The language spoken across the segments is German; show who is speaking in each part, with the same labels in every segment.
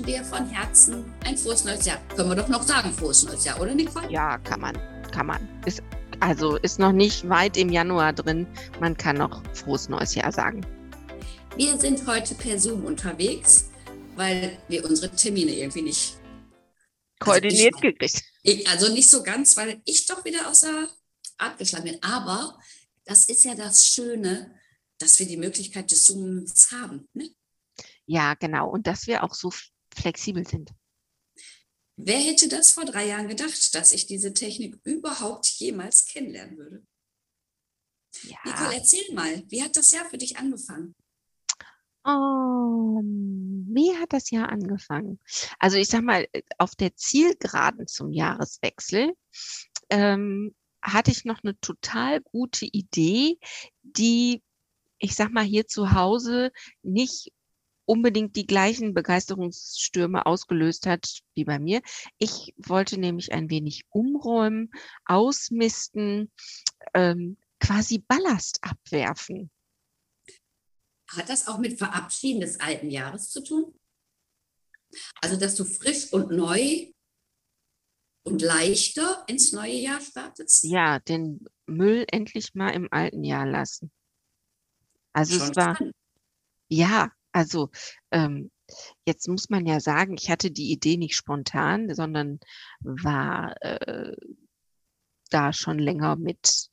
Speaker 1: Wünschen dir von Herzen ein frohes neues Jahr. Können wir doch noch sagen, frohes neues Jahr, oder Nicole?
Speaker 2: Ja, kann man, kann man. Ist, also ist noch nicht weit im Januar drin. Man kann noch frohes neues Jahr sagen.
Speaker 1: Wir sind heute per Zoom unterwegs, weil wir unsere Termine irgendwie nicht
Speaker 2: also koordiniert also gekriegt.
Speaker 1: Also nicht so ganz, weil ich doch wieder aus der Art geschlagen bin. Aber das ist ja das Schöne, dass wir die Möglichkeit des Zoomens haben. Ne?
Speaker 2: Ja, genau. Und dass wir auch so flexibel sind.
Speaker 1: Wer hätte das vor drei Jahren gedacht, dass ich diese Technik überhaupt jemals kennenlernen würde? Ja. Nicole, erzähl mal, wie hat das Jahr für dich angefangen?
Speaker 2: Oh, wie hat das Jahr angefangen? Also ich sag mal, auf der Zielgeraden zum Jahreswechsel ähm, hatte ich noch eine total gute Idee, die, ich sag mal, hier zu Hause nicht unbedingt die gleichen Begeisterungsstürme ausgelöst hat wie bei mir. Ich wollte nämlich ein wenig umräumen, ausmisten, ähm, quasi Ballast abwerfen.
Speaker 1: Hat das auch mit Verabschieden des alten Jahres zu tun? Also, dass du frisch und neu und leichter ins neue Jahr startest?
Speaker 2: Ja, den Müll endlich mal im alten Jahr lassen. Also Schon es war, spannend. ja, also ähm, jetzt muss man ja sagen, ich hatte die Idee nicht spontan, sondern war äh, da schon länger mit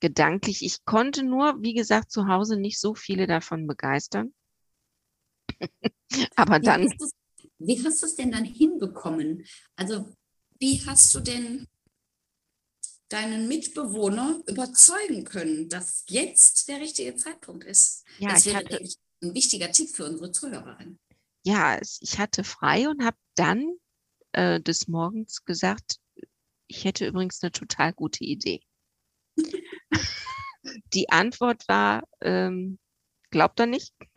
Speaker 2: gedanklich. Ich konnte nur, wie gesagt, zu Hause nicht so viele davon begeistern. Aber dann.
Speaker 1: Wie hast du es denn dann hinbekommen? Also, wie hast du denn deinen Mitbewohner überzeugen können, dass jetzt der richtige Zeitpunkt ist?
Speaker 2: Ja,
Speaker 1: das
Speaker 2: ich hatte,
Speaker 1: ein wichtiger Tipp für unsere Zuhörerin.
Speaker 2: Ja, ich hatte frei und habe dann äh, des Morgens gesagt, ich hätte übrigens eine total gute Idee. Die Antwort war, ähm, glaubt er nicht.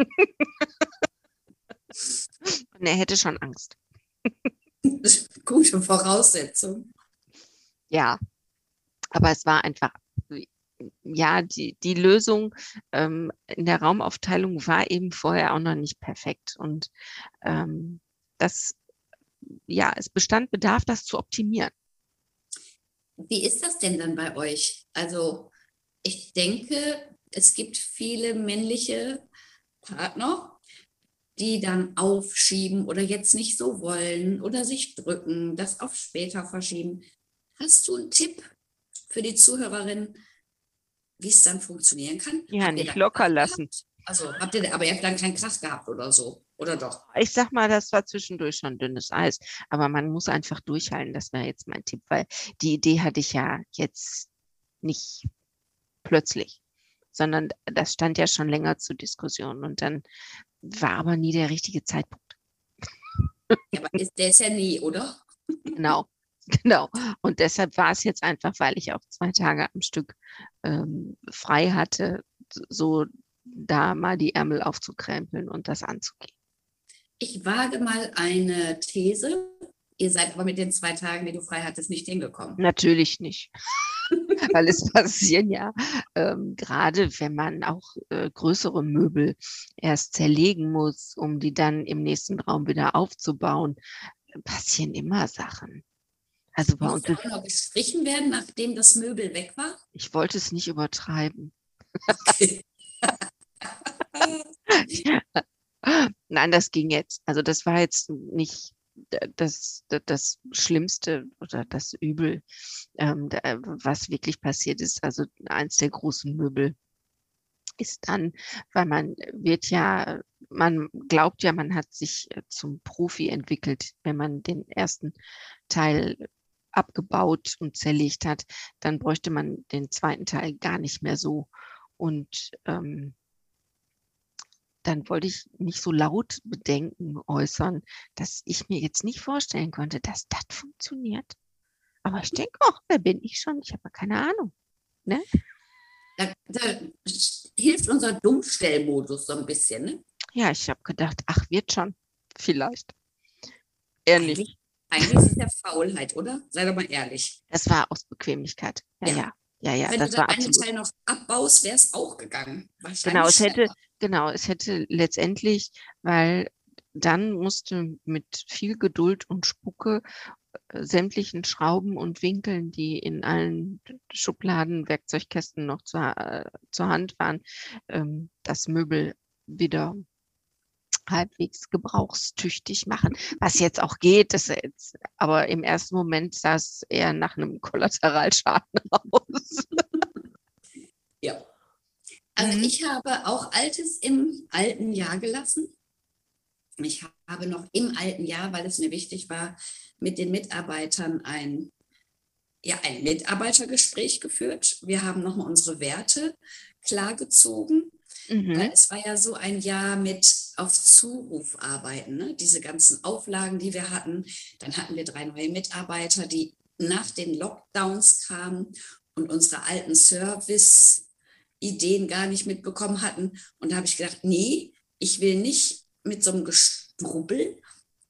Speaker 2: und er hätte schon Angst.
Speaker 1: Gute Voraussetzung.
Speaker 2: Ja, aber es war einfach ja, die, die Lösung ähm, in der Raumaufteilung war eben vorher auch noch nicht perfekt. Und ähm, das, ja, es bestand Bedarf, das zu optimieren.
Speaker 1: Wie ist das denn dann bei euch? Also ich denke, es gibt viele männliche Partner, die dann aufschieben oder jetzt nicht so wollen oder sich drücken, das auf später verschieben. Hast du einen Tipp für die Zuhörerin, wie es dann funktionieren kann?
Speaker 2: Ja, habt nicht locker lassen.
Speaker 1: Gehabt? Also habt ihr, aber ihr habt dann keinen Kraft gehabt oder so, oder doch?
Speaker 2: Ich sag mal, das war zwischendurch schon dünnes Eis, aber man muss einfach durchhalten. Das wäre jetzt mein Tipp, weil die Idee hatte ich ja jetzt nicht plötzlich, sondern das stand ja schon länger zur Diskussion und dann war aber nie der richtige Zeitpunkt.
Speaker 1: Ja, aber ist, der ist ja nie, oder?
Speaker 2: Genau. Genau. Und deshalb war es jetzt einfach, weil ich auch zwei Tage am Stück ähm, frei hatte, so da mal die Ärmel aufzukrempeln und das anzugehen.
Speaker 1: Ich wage mal eine These. Ihr seid aber mit den zwei Tagen, die du frei hattest, nicht hingekommen.
Speaker 2: Natürlich nicht. Weil es passieren ja ähm, gerade, wenn man auch äh, größere Möbel erst zerlegen muss, um die dann im nächsten Raum wieder aufzubauen, passieren immer Sachen.
Speaker 1: Also bei uns auch noch gestrichen werden, nachdem das Möbel weg war?
Speaker 2: Ich wollte es nicht übertreiben. Okay. Nein, das ging jetzt. Also das war jetzt nicht das, das, das Schlimmste oder das Übel, ähm, was wirklich passiert ist. Also eins der großen Möbel ist dann, weil man wird ja, man glaubt ja, man hat sich zum Profi entwickelt, wenn man den ersten Teil abgebaut und zerlegt hat, dann bräuchte man den zweiten Teil gar nicht mehr so. Und ähm, dann wollte ich nicht so laut Bedenken äußern, dass ich mir jetzt nicht vorstellen konnte, dass das funktioniert. Aber ich denke, ach, wer bin ich schon? Ich habe keine Ahnung. Ne?
Speaker 1: Da, da hilft unser Dummstellmodus so ein bisschen. Ne?
Speaker 2: Ja, ich habe gedacht, ach, wird schon. Vielleicht. Ehrlich.
Speaker 1: Eigentlich, ist es ja Faulheit, oder? Sei doch mal ehrlich.
Speaker 2: Das war aus Bequemlichkeit. Ja, ja. ja. Ja, ja,
Speaker 1: Wenn
Speaker 2: das
Speaker 1: du
Speaker 2: war
Speaker 1: das eine
Speaker 2: absolut.
Speaker 1: Teil noch abbaust, wäre es auch gegangen.
Speaker 2: Genau, es hätte,
Speaker 1: schneller.
Speaker 2: genau, es hätte letztendlich, weil dann musste mit viel Geduld und Spucke äh, sämtlichen Schrauben und Winkeln, die in allen Schubladen, Werkzeugkästen noch zur, äh, zur Hand waren, ähm, das Möbel wieder halbwegs gebrauchstüchtig machen, was jetzt auch geht, das jetzt, aber im ersten Moment sah es eher nach einem Kollateralschaden aus.
Speaker 1: Ja. Also
Speaker 2: Mhm.
Speaker 1: ich habe auch Altes im alten Jahr gelassen. Ich habe noch im alten Jahr, weil es mir wichtig war, mit den Mitarbeitern ein, ja, ein Mitarbeitergespräch geführt. Wir haben nochmal unsere Werte klargezogen.
Speaker 2: Mhm.
Speaker 1: es war ja so ein Jahr mit auf Zuruf arbeiten, ne? diese ganzen Auflagen, die wir hatten. Dann hatten wir drei neue Mitarbeiter, die nach den Lockdowns kamen und unsere alten Service-Ideen gar nicht mitbekommen hatten. Und da habe ich gedacht, nee, ich will nicht mit so einem Gestrubbel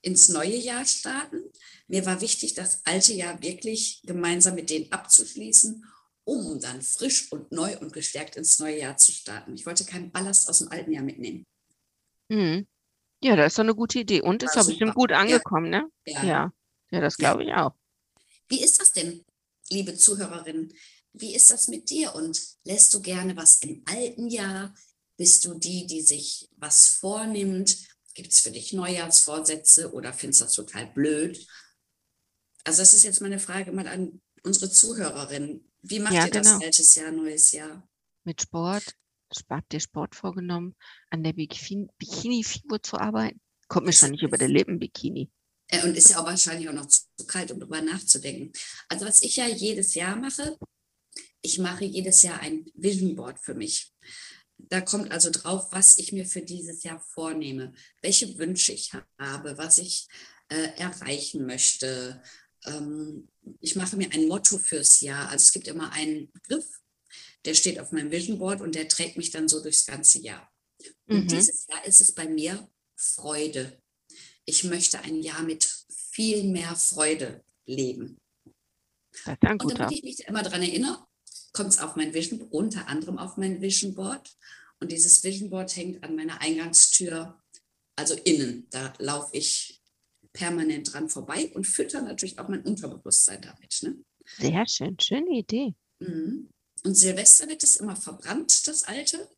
Speaker 1: ins neue Jahr starten. Mir war wichtig, das alte Jahr wirklich gemeinsam mit denen abzuschließen um dann frisch und neu und gestärkt ins neue Jahr zu starten. Ich wollte keinen Ballast aus dem alten Jahr mitnehmen.
Speaker 2: Mhm. Ja, das ist doch eine gute Idee. Und ist doch bestimmt gut
Speaker 1: Ja.
Speaker 2: angekommen, ne?
Speaker 1: Ja.
Speaker 2: Ja. Ja, das
Speaker 1: Ja.
Speaker 2: glaube ich auch.
Speaker 1: Wie ist das denn, liebe Zuhörerinnen? Wie ist das mit dir? Und lässt du gerne was im alten Jahr? Bist du die, die sich was vornimmt? Gibt es für dich Neujahrsvorsätze oder findest du das total blöd? Also das ist jetzt meine Frage mal an unsere Zuhörerinnen. Wie macht
Speaker 2: Ja,
Speaker 1: ihr das
Speaker 2: genau.
Speaker 1: altes Jahr, neues Jahr?
Speaker 2: Mit Sport. Habt ihr Sport vorgenommen, an der Bikini- Bikini-Figur zu arbeiten? Kommt mir schon nicht über der Lippen, Bikini.
Speaker 1: Äh, Und ist ja auch wahrscheinlich auch noch zu, zu kalt, um darüber nachzudenken. Also was ich ja jedes Jahr mache, ich mache jedes Jahr ein Vision Board für mich. Da kommt also drauf, was ich mir für dieses Jahr vornehme, welche Wünsche ich habe, was ich äh, erreichen möchte. Ähm, ich mache mir ein Motto fürs Jahr. Also es gibt immer einen Begriff, der steht auf meinem Vision Board und der trägt mich dann so durchs ganze Jahr. Und
Speaker 2: Mhm.
Speaker 1: dieses Jahr ist es bei mir Freude. Ich möchte ein Jahr mit viel mehr Freude leben.
Speaker 2: Das ist ein
Speaker 1: Und
Speaker 2: guter.
Speaker 1: damit ich mich immer daran erinnere, kommt es auf mein Vision, unter anderem auf mein Vision Board. Und dieses Vision Board hängt an meiner Eingangstür, also innen. Da laufe ich permanent dran vorbei und fütter natürlich auch mein Unterbewusstsein damit. Ne?
Speaker 2: Sehr schön. Schöne Idee.
Speaker 1: Mhm. Und Silvester wird es immer verbrannt, das Alte,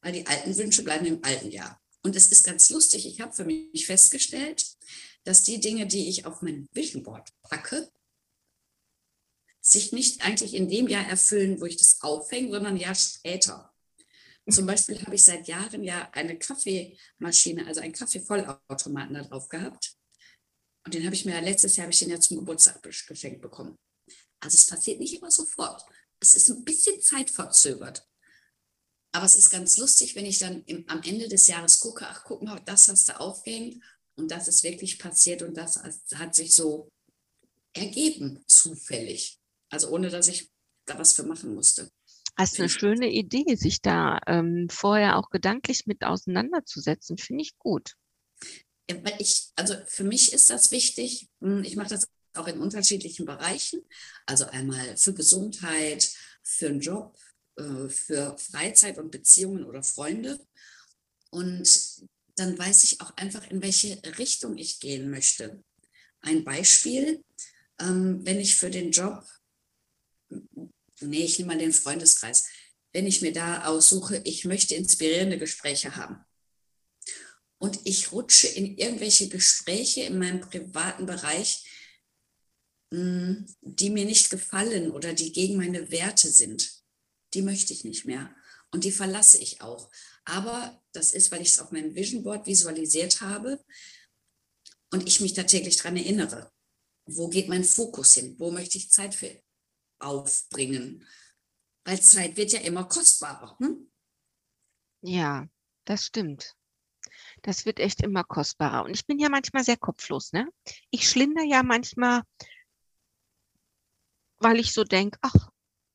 Speaker 1: weil die alten Wünsche bleiben im alten Jahr. Und es ist ganz lustig, ich habe für mich festgestellt, dass die Dinge, die ich auf mein Vision Board packe, sich nicht eigentlich in dem Jahr erfüllen, wo ich das aufhänge, sondern Jahr später. Zum Beispiel habe ich seit Jahren ja eine Kaffeemaschine, also einen Kaffeevollautomaten da drauf gehabt. Und den habe ich mir letztes Jahr habe ich den ja zum Geburtstag geschenkt bekommen. Also es passiert nicht immer sofort. Es ist ein bisschen zeitverzögert. Aber es ist ganz lustig, wenn ich dann im, am Ende des Jahres gucke, ach guck mal, das hast du aufgehängt und das ist wirklich passiert und das hat sich so ergeben, zufällig. Also ohne, dass ich da was für machen musste.
Speaker 2: Hast eine
Speaker 1: Finde ich
Speaker 2: schöne Idee, sich da ähm, vorher auch gedanklich mit auseinanderzusetzen. Finde ich gut.
Speaker 1: Ja, Weil ich, also für mich ist das wichtig, hm, ich mache das auch in unterschiedlichen Bereichen, also einmal für Gesundheit, für einen Job, äh, für Freizeit und Beziehungen oder Freunde. Und dann weiß ich auch einfach, in welche Richtung ich gehen möchte. Ein Beispiel, ähm, wenn ich für den Job, nee, ich nehme mal den Freundeskreis, wenn ich mir da aussuche, ich möchte inspirierende Gespräche haben und ich rutsche in irgendwelche Gespräche in meinem privaten Bereich, die mir nicht gefallen oder die gegen meine Werte sind, die möchte ich nicht mehr. Und die verlasse ich auch. Aber das ist, weil ich es auf meinem Vision Board visualisiert habe und ich mich da täglich dran erinnere. Wo geht mein Fokus hin? Wo möchte ich Zeit für aufbringen? Weil Zeit wird ja immer kostbarer. Hm?
Speaker 2: Ja, Das stimmt. Das wird echt immer kostbarer. Und ich bin ja manchmal sehr kopflos, ne? Ich schlinder ja manchmal, weil ich so denke, ach,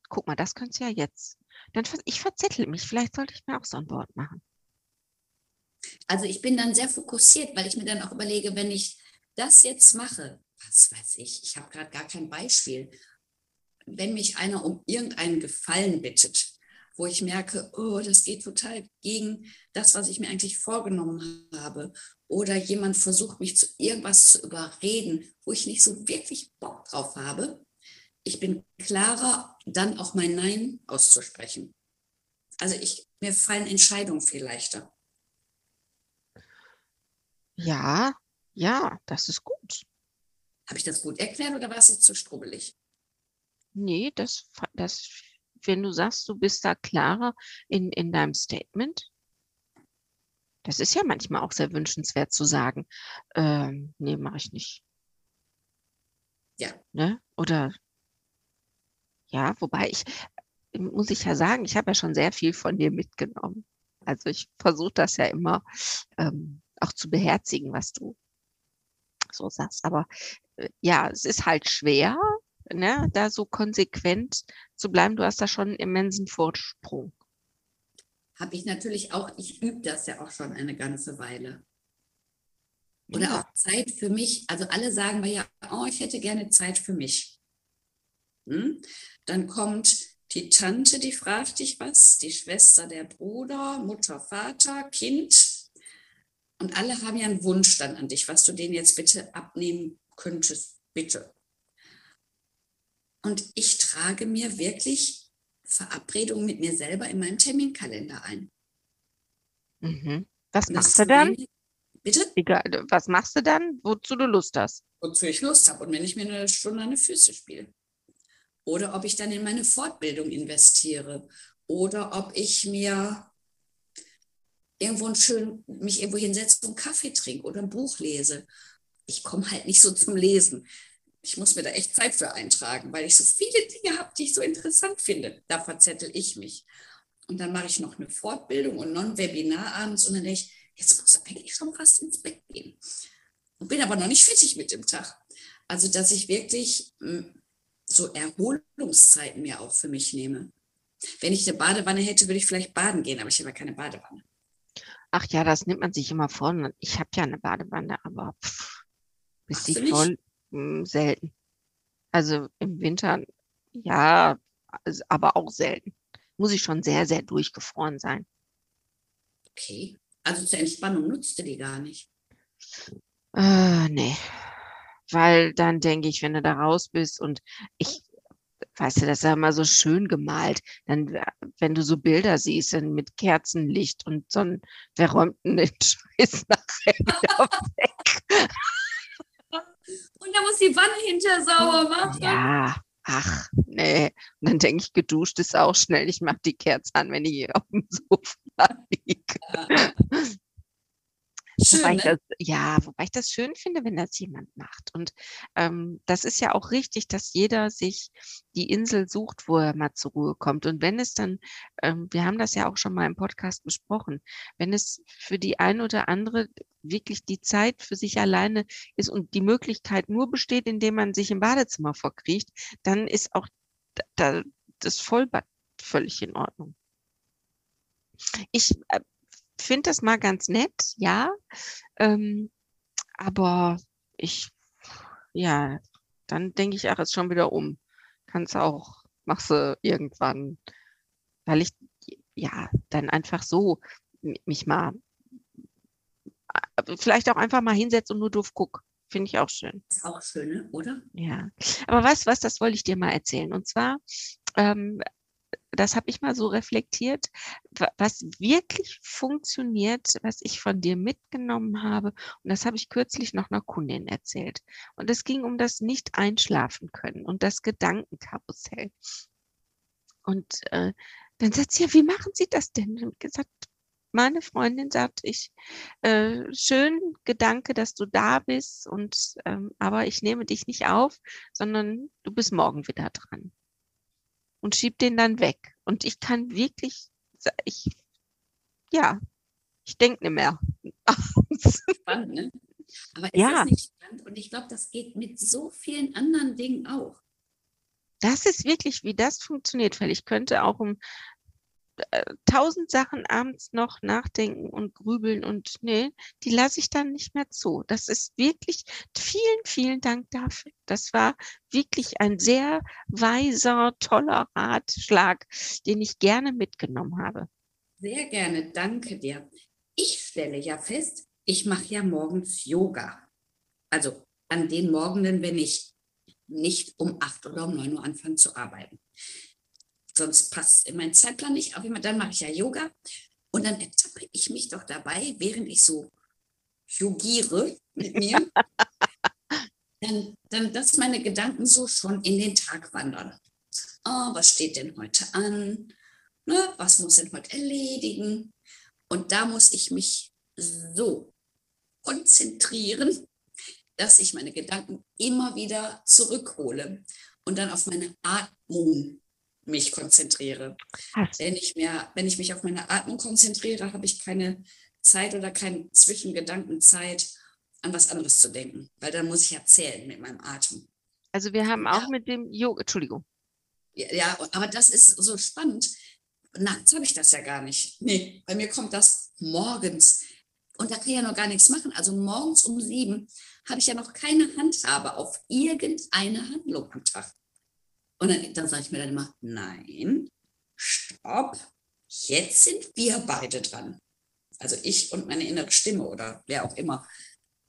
Speaker 2: guck mal, das könntest du ja jetzt. Dann, ich verzettel mich. Vielleicht sollte ich mir auch so ein Board machen.
Speaker 1: Also ich bin dann sehr fokussiert, weil ich mir dann auch überlege, wenn ich das jetzt mache, was weiß ich, ich habe gerade gar kein Beispiel. Wenn mich einer um irgendeinen Gefallen bittet, wo ich merke, oh, das geht total gegen das, was ich mir eigentlich vorgenommen habe. Oder jemand versucht mich zu irgendwas zu überreden, wo ich nicht so wirklich Bock drauf habe. Ich bin klarer, dann auch mein Nein auszusprechen. Also ich, mir fallen Entscheidungen viel leichter.
Speaker 2: Ja, ja, das ist gut.
Speaker 1: Habe ich das gut erklärt oder war es jetzt zu strubbelig?
Speaker 2: Nee, das, das wenn du sagst, du bist da klarer in, in deinem Statement, das ist ja manchmal auch sehr wünschenswert zu sagen, ähm, nee, mache ich nicht.
Speaker 1: Ja.
Speaker 2: Ne? Oder ja, wobei ich, muss ich ja sagen, ich habe ja schon sehr viel von dir mitgenommen. Also ich versuche das ja immer ähm, auch zu beherzigen, was du so sagst. Aber äh, ja, es ist halt schwer, ne, da so konsequent zu bleiben. Du hast da schon einen immensen Vorsprung.
Speaker 1: Habe ich natürlich auch, ich übe das ja auch schon eine ganze Weile. Oder ja. auch Zeit für mich. Also alle sagen mir ja, oh, ich hätte gerne Zeit für mich. Hm? Dann kommt die Tante, die fragt dich was, die Schwester, der Bruder, Mutter, Vater, Kind. Und alle haben ja einen Wunsch dann an dich, was du denen jetzt bitte abnehmen könntest. Bitte. Und ich trage mir wirklich Verabredungen mit mir selber in meinem Terminkalender ein.
Speaker 2: Mhm. Was machst du dann? Meine,
Speaker 1: bitte?
Speaker 2: Egal, was machst du dann, wozu du Lust hast?
Speaker 1: Wozu ich Lust habe und wenn ich mir eine Stunde an die Füße spiele. Oder ob ich dann in meine Fortbildung investiere. Oder ob ich mir irgendwo schön mich irgendwo hinsetze und Kaffee trinke oder ein Buch lese. Ich komme halt nicht so zum Lesen ich muss mir da echt Zeit für eintragen, weil ich so viele Dinge habe, die ich so interessant finde. Da verzettel ich mich. Und dann mache ich noch eine Fortbildung und noch ein Webinar abends und dann denke ich, jetzt muss eigentlich schon fast ins Bett gehen. Und bin aber noch nicht fertig mit dem Tag. Also, dass ich wirklich hm, so Erholungszeiten mir auch für mich nehme. Wenn ich eine Badewanne hätte, würde ich vielleicht baden gehen, aber ich habe ja keine Badewanne.
Speaker 2: Ach ja, das nimmt man sich immer vor. Ich habe ja eine Badewanne, aber pff, bis die voll, hm, selten. Also im Winter, ja, aber auch selten. Muss ich schon sehr, sehr durchgefroren sein.
Speaker 1: Okay. Also zur Entspannung nutzt du die gar nicht?
Speaker 2: Äh, nee. Weil dann denke ich, wenn du da raus bist und ich, weißt du, das ist ja immer so schön gemalt. Dann, wenn du so Bilder siehst, dann mit Kerzenlicht und so ein, wer räumt denn den Scheiß nachher weg?
Speaker 1: Und da muss die Wanne hinter sauber machen.
Speaker 2: Ja, ach, nee. Und dann denke ich, geduscht ist auch schnell. Ich mache die Kerze an, wenn ich hier auf dem Sofa liege. Ja. Schön, wobei ne? das, ja, wobei ich das schön finde, wenn das jemand macht. Und ähm, das ist ja auch richtig, dass jeder sich die Insel sucht, wo er mal zur Ruhe kommt. Und wenn es dann, ähm, wir haben das ja auch schon mal im Podcast besprochen, wenn es für die ein oder andere wirklich die Zeit für sich alleine ist und die Möglichkeit nur besteht, indem man sich im Badezimmer verkriecht, dann ist auch da, das Vollbad völlig in Ordnung. Ich äh, finde das mal ganz nett, ja. Ähm, aber ich, ja, dann denke ich, ach, ist schon wieder um. Kannst auch, machst du irgendwann, weil ich, ja, dann einfach so mich mal, äh, vielleicht auch einfach mal hinsetze und nur doof guck. Finde ich auch schön.
Speaker 1: Ist auch schön, ne? oder?
Speaker 2: Ja. Aber weißt du was, das wollte ich dir mal erzählen. Und zwar ähm, das habe ich mal so reflektiert, was wirklich funktioniert, was ich von dir mitgenommen habe. Und das habe ich kürzlich noch einer Kundin erzählt. Und es ging um das Nicht-Einschlafen können und das Gedankenkarussell. Und äh, dann sagt sie, ja, wie machen Sie das denn? Und gesagt, meine Freundin sagt, ich, äh, schön Gedanke, dass du da bist und, ähm, aber ich nehme dich nicht auf, sondern du bist morgen wieder dran und schieb den dann weg. Und ich kann wirklich, ich, ja, Ich denke nicht mehr.
Speaker 1: Spannend, ne? Aber ist ja. das nicht spannend? Und ich glaube, das geht mit so vielen anderen Dingen auch.
Speaker 2: Das ist wirklich, wie das funktioniert, weil ich könnte auch um tausend Sachen abends noch nachdenken und grübeln und nee, die lasse ich dann nicht mehr zu. Das ist wirklich, vielen, vielen Dank dafür. Das war wirklich ein sehr weiser, toller Ratschlag, den ich gerne mitgenommen habe.
Speaker 1: Sehr gerne, danke dir. Ich stelle ja fest, ich mache ja morgens Yoga. Also an den Morgenen, wenn ich nicht um acht oder um neun Uhr anfange zu arbeiten sonst passt in meinen Zeitplan nicht. Jeden Fall, dann mache ich ja Yoga. Und dann ertappe ich mich doch dabei, während ich so yogiere mit mir, dann, dann, dass meine Gedanken so schon in den Tag wandern. Oh, was steht denn heute an? Ne, was muss denn heute erledigen? Und da muss ich mich so konzentrieren, dass ich meine Gedanken immer wieder zurückhole und dann auf meine Atmung mich konzentriere. Wenn ich, mehr, wenn ich mich auf meine Atmung konzentriere, habe ich keine Zeit oder keine Zwischengedankenzeit, an was anderes zu denken, weil dann muss ich erzählen mit meinem Atem.
Speaker 2: Also wir haben auch ja. mit dem Yoga, Entschuldigung.
Speaker 1: Ja, ja, aber das ist so spannend. Nachts habe ich das ja gar nicht. Nee, bei mir kommt das morgens. Und da kann ich ja noch gar nichts machen. Also morgens um sieben habe ich ja noch keine Handhabe auf irgendeine Handlung am Tag. Und dann, dann sage ich mir dann immer, nein, stopp, jetzt sind wir beide dran. Also ich und meine innere Stimme oder wer auch immer.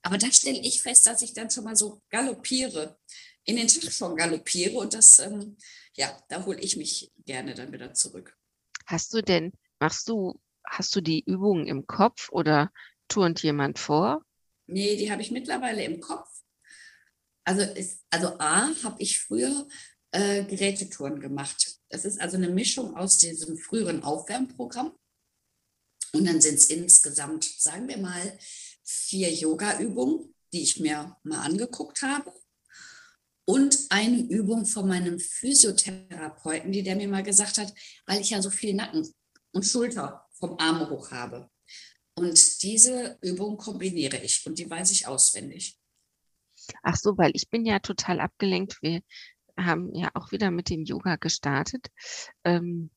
Speaker 1: Aber da stelle ich fest, dass ich dann schon mal so galoppiere, in den Tag schon galoppiere und das, ähm, ja, da hole ich mich gerne dann wieder zurück.
Speaker 2: Hast du denn, machst du, hast du die Übungen im Kopf oder turnt jemand vor?
Speaker 1: Nee, die habe ich mittlerweile im Kopf. Also, ist, also A, habe ich früher äh, Gerätetouren gemacht. Das ist also eine Mischung aus diesem früheren Aufwärmprogramm. Und dann sind es insgesamt, sagen wir mal, vier Yoga-Übungen, die ich mir mal angeguckt habe. Und eine Übung von meinem Physiotherapeuten, die der mir mal gesagt hat, weil ich ja so viel Nacken und Schulter vom Arm hoch habe. Und diese Übung kombiniere ich und die weiß ich auswendig.
Speaker 2: Ach so, weil ich bin ja total abgelenkt. Wir haben ja auch wieder mit dem Yoga gestartet. Ähm,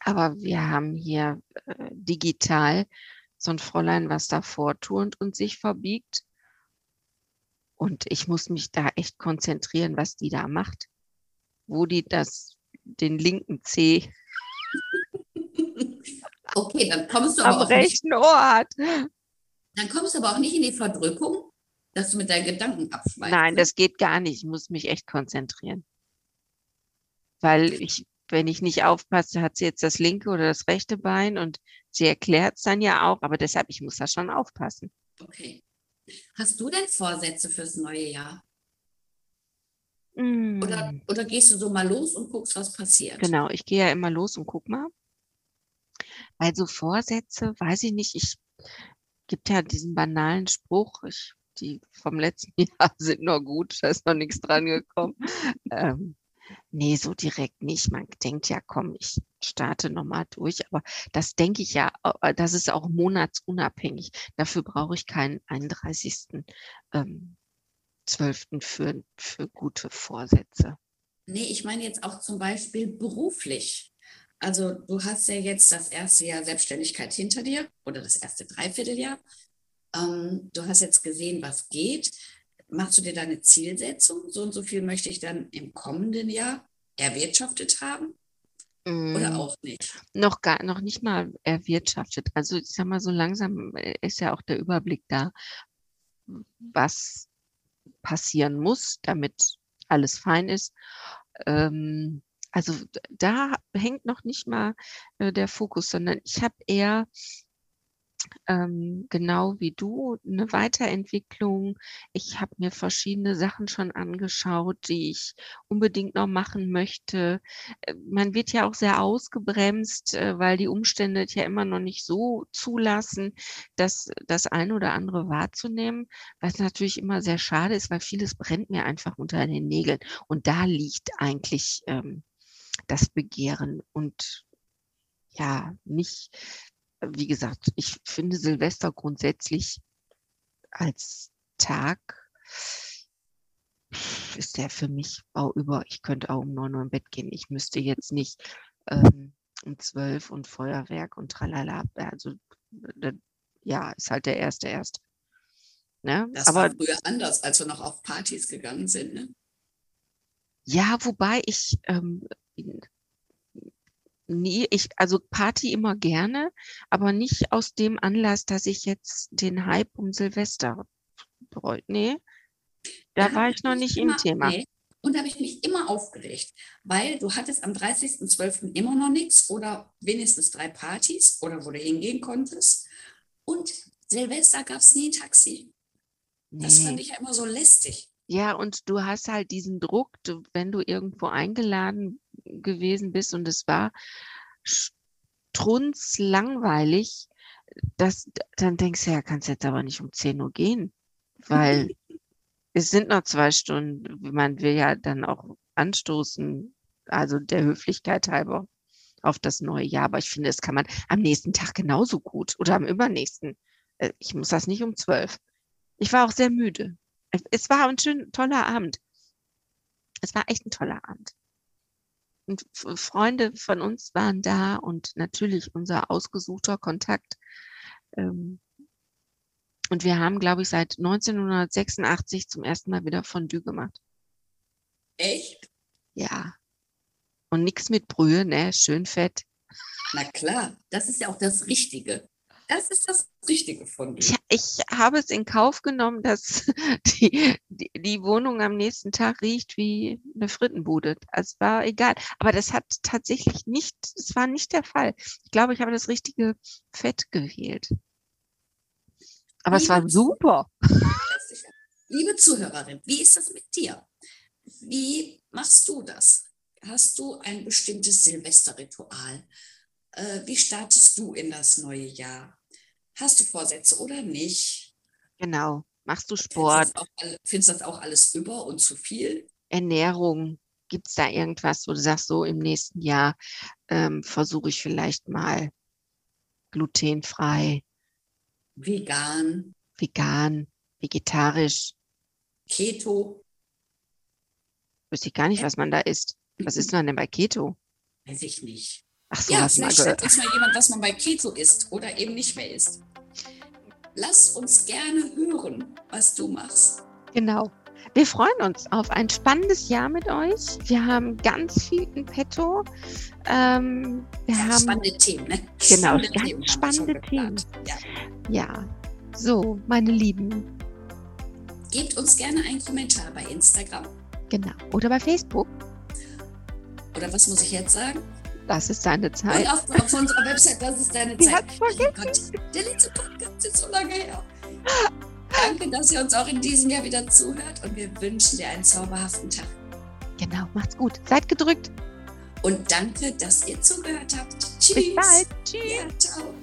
Speaker 2: aber wir haben hier äh, digital so ein Fräulein, was da vorturnt und sich verbiegt. Und ich muss mich da echt konzentrieren, was die da macht. Wo die das, den linken Zeh
Speaker 1: Okay, dann kommst du
Speaker 2: aber am rechten Ort.
Speaker 1: Dann kommst du aber auch nicht in die Verdrückung, dass du mit deinen Gedanken abschweifst.
Speaker 2: Nein, das geht gar nicht. Ich muss mich echt konzentrieren. Weil ich, wenn ich nicht aufpasse, hat sie jetzt das linke oder das rechte Bein und sie erklärt es dann ja auch, aber deshalb, ich muss da schon aufpassen.
Speaker 1: Okay. Hast du denn Vorsätze fürs neue Jahr? Mm. Oder, oder gehst du so mal los und guckst, was passiert?
Speaker 2: Genau, ich gehe ja immer los und guck mal. Also Vorsätze, weiß ich nicht, ich gibt ja diesen banalen Spruch, ich die vom letzten Jahr sind noch gut, da ist noch nichts dran gekommen. ähm, nee, so direkt nicht. Man denkt ja, komm, ich starte nochmal durch, aber das denke ich ja, äh, das ist auch monatsunabhängig. Dafür brauche ich keinen 31. Ähm, 12. Für, für gute Vorsätze.
Speaker 1: Nee, ich meine jetzt auch zum Beispiel beruflich. Also du hast ja jetzt das erste Jahr Selbstständigkeit hinter dir oder das erste Dreivierteljahr ähm, du hast jetzt gesehen, was geht. Machst du dir deine Zielsetzung? So und so viel möchte ich dann im kommenden Jahr erwirtschaftet haben? Oder mm. auch nicht?
Speaker 2: Noch gar, noch nicht mal erwirtschaftet. Also ich sag mal, so langsam äh, ist ja auch der Überblick da, was passieren muss, damit alles fein ist. Ähm, also da hängt noch nicht mal äh, der Fokus, sondern ich habe eher ähm, genau wie du eine Weiterentwicklung. Ich habe mir verschiedene Sachen schon angeschaut, die ich unbedingt noch machen möchte. Äh, man wird ja auch sehr ausgebremst, äh, weil die Umstände ja immer noch nicht so zulassen, dass das eine oder andere wahrzunehmen, was natürlich immer sehr schade ist, weil vieles brennt mir einfach unter den Nägeln. Und da liegt eigentlich ähm, das Begehren und ja, nicht wie gesagt, ich finde Silvester grundsätzlich als Tag ist der für mich auch über, ich könnte auch um 9 Uhr im Bett gehen. Ich müsste jetzt nicht ähm, um 12 und Feuerwerk und tralala. Also ja, ist halt der erste erste.
Speaker 1: Ne? Das Aber, war früher anders, als wir noch auf Partys gegangen sind. Ne?
Speaker 2: Ja, wobei ich ähm, nie, ich, also Party immer gerne, aber nicht aus dem Anlass, dass ich jetzt den Hype um Silvester bereut. Nee, da, da war ich noch nicht immer, im Thema. Nee.
Speaker 1: Und da habe ich mich immer aufgeregt, weil du hattest am 30.12. immer noch nichts oder wenigstens drei Partys oder wo du hingehen konntest. Und Silvester gab es nie ein Taxi. Nee. Das fand ich ja immer so lästig.
Speaker 2: Ja, und du hast halt diesen Druck, du, wenn du irgendwo eingeladen gewesen bist und es war strunzlangweilig, das, dann denkst du ja, kannst jetzt aber nicht um 10 Uhr gehen, weil es sind noch zwei Stunden. Man will ja dann auch anstoßen, also der Höflichkeit halber auf das neue Jahr. Aber ich finde, das kann man am nächsten Tag genauso gut oder am übernächsten. Äh, ich muss das nicht um zwölf. Ich war auch sehr müde. Es war ein schön toller Abend. Es war echt ein toller Abend. Und Freunde von uns waren da und natürlich unser ausgesuchter Kontakt. Ähm, und wir haben, glaube ich, seit 1986 zum ersten Mal wieder Fondue gemacht.
Speaker 1: Echt?
Speaker 2: Ja. Und nichts mit Brühe, ne? Schön fett.
Speaker 1: Na klar, das ist ja auch das Richtige. Das ist das Richtige von dir.
Speaker 2: Ich, ich habe es in Kauf genommen, dass die, die, die, Wohnung am nächsten Tag riecht wie eine Frittenbude. Es war egal. Aber das hat tatsächlich nicht, es war nicht der Fall. Ich glaube, ich habe das richtige Fett gewählt. Aber Liebe es war super.
Speaker 1: Liebe Zuhörerin, wie ist das mit dir? Wie machst du das? Hast du ein bestimmtes Silvesterritual? Äh, wie startest du in das neue Jahr? Hast du Vorsätze oder nicht?
Speaker 2: Genau. Machst du Sport?
Speaker 1: Findest du das auch alles über und zu viel?
Speaker 2: Ernährung. Gibt es da irgendwas, wo du sagst, so im nächsten Jahr ähm, versuche ich vielleicht mal glutenfrei
Speaker 1: Vegan.
Speaker 2: Vegan, vegetarisch.
Speaker 1: Keto.
Speaker 2: Wüsste ich gar nicht, was man da isst. Was ist man denn bei Keto?
Speaker 1: Weiß ich nicht.
Speaker 2: Ach so,
Speaker 1: ja, vielleicht stellt uns mal jemand, was man bei Keto isst oder eben nicht mehr isst. Lass uns gerne hören, was du machst.
Speaker 2: Genau. Wir freuen uns auf ein spannendes Jahr mit euch. Wir haben ganz viel in petto. Ähm, wir ja, haben
Speaker 1: spannende Themen, ne?
Speaker 2: Genau, spannende ganz Themen spannende Themen. Ja. ja, so, meine Lieben.
Speaker 1: Gebt uns gerne einen Kommentar bei Instagram.
Speaker 2: Genau. Oder bei Facebook.
Speaker 1: Oder was muss ich jetzt sagen?
Speaker 2: Das ist deine Zeit.
Speaker 1: Und auf, auf unserer Website, das ist deine Zeit. Oh Gott, der letzte Podcast ist so lange her. Danke, dass ihr uns auch in diesem Jahr wieder zuhört und wir wünschen dir einen zauberhaften Tag.
Speaker 2: Genau, macht's gut. Seid gedrückt.
Speaker 1: Und danke, dass ihr zugehört habt. Tschüss.
Speaker 2: Bis bald.
Speaker 1: Tschüss. Ja, ciao.